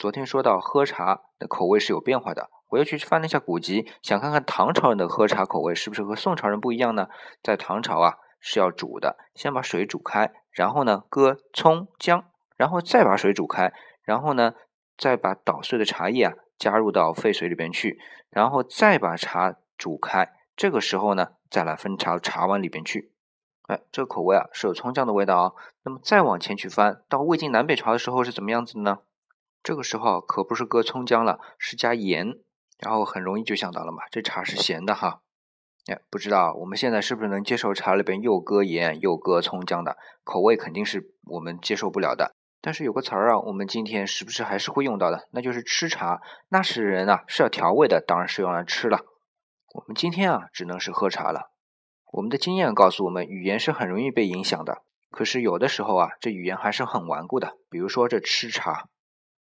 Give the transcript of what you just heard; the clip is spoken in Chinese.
昨天说到喝茶的口味是有变化的，我又去翻了一下古籍，想看看唐朝人的喝茶口味是不是和宋朝人不一样呢？在唐朝啊是要煮的，先把水煮开，然后呢搁葱姜，然后再把水煮开，然后呢再把捣碎的茶叶啊加入到沸水里边去，然后再把茶煮开，这个时候呢再来分茶茶碗里边去。哎，这个口味啊是有葱姜的味道啊。那么再往前去翻到魏晋南北朝的时候是怎么样子的呢？这个时候可不是搁葱姜了，是加盐，然后很容易就想到了嘛，这茶是咸的哈。哎，不知道我们现在是不是能接受茶里边又搁盐又搁葱姜的口味，肯定是我们接受不了的。但是有个词儿啊，我们今天是不是还是会用到的？那就是吃茶。那时人啊是要调味的，当然是用来吃了。我们今天啊只能是喝茶了。我们的经验告诉我们，语言是很容易被影响的。可是有的时候啊，这语言还是很顽固的。比如说这吃茶。